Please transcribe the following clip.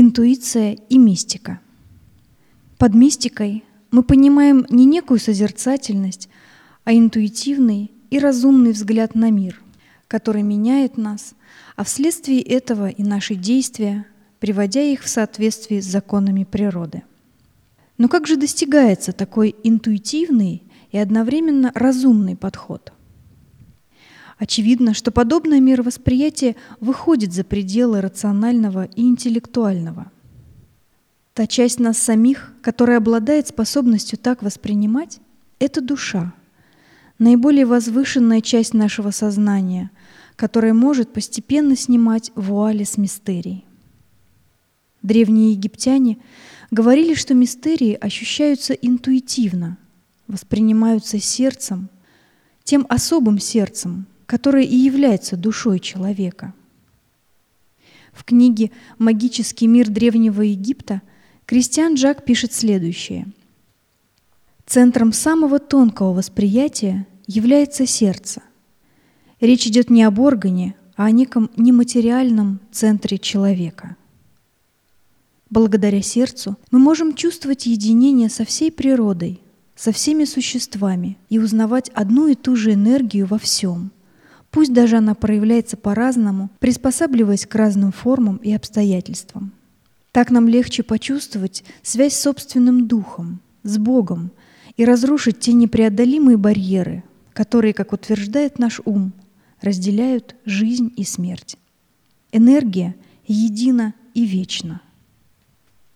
Интуиция и мистика. Под мистикой мы понимаем не некую созерцательность, а интуитивный и разумный взгляд на мир, который меняет нас, а вследствие этого и наши действия, приводя их в соответствие с законами природы. Но как же достигается такой интуитивный и одновременно разумный подход – Очевидно, что подобное мировосприятие выходит за пределы рационального и интеллектуального. Та часть нас самих, которая обладает способностью так воспринимать, это душа, наиболее возвышенная часть нашего сознания, которая может постепенно снимать вуали с мистерий. Древние египтяне говорили, что мистерии ощущаются интуитивно, воспринимаются сердцем, тем особым сердцем, которая и является душой человека. В книге «Магический мир Древнего Египта» Кристиан Джак пишет следующее. Центром самого тонкого восприятия является сердце. Речь идет не об органе, а о неком нематериальном центре человека. Благодаря сердцу мы можем чувствовать единение со всей природой, со всеми существами и узнавать одну и ту же энергию во всем – Пусть даже она проявляется по-разному, приспосабливаясь к разным формам и обстоятельствам. Так нам легче почувствовать связь с собственным духом, с Богом и разрушить те непреодолимые барьеры, которые, как утверждает наш ум, разделяют жизнь и смерть. Энергия едина и вечна –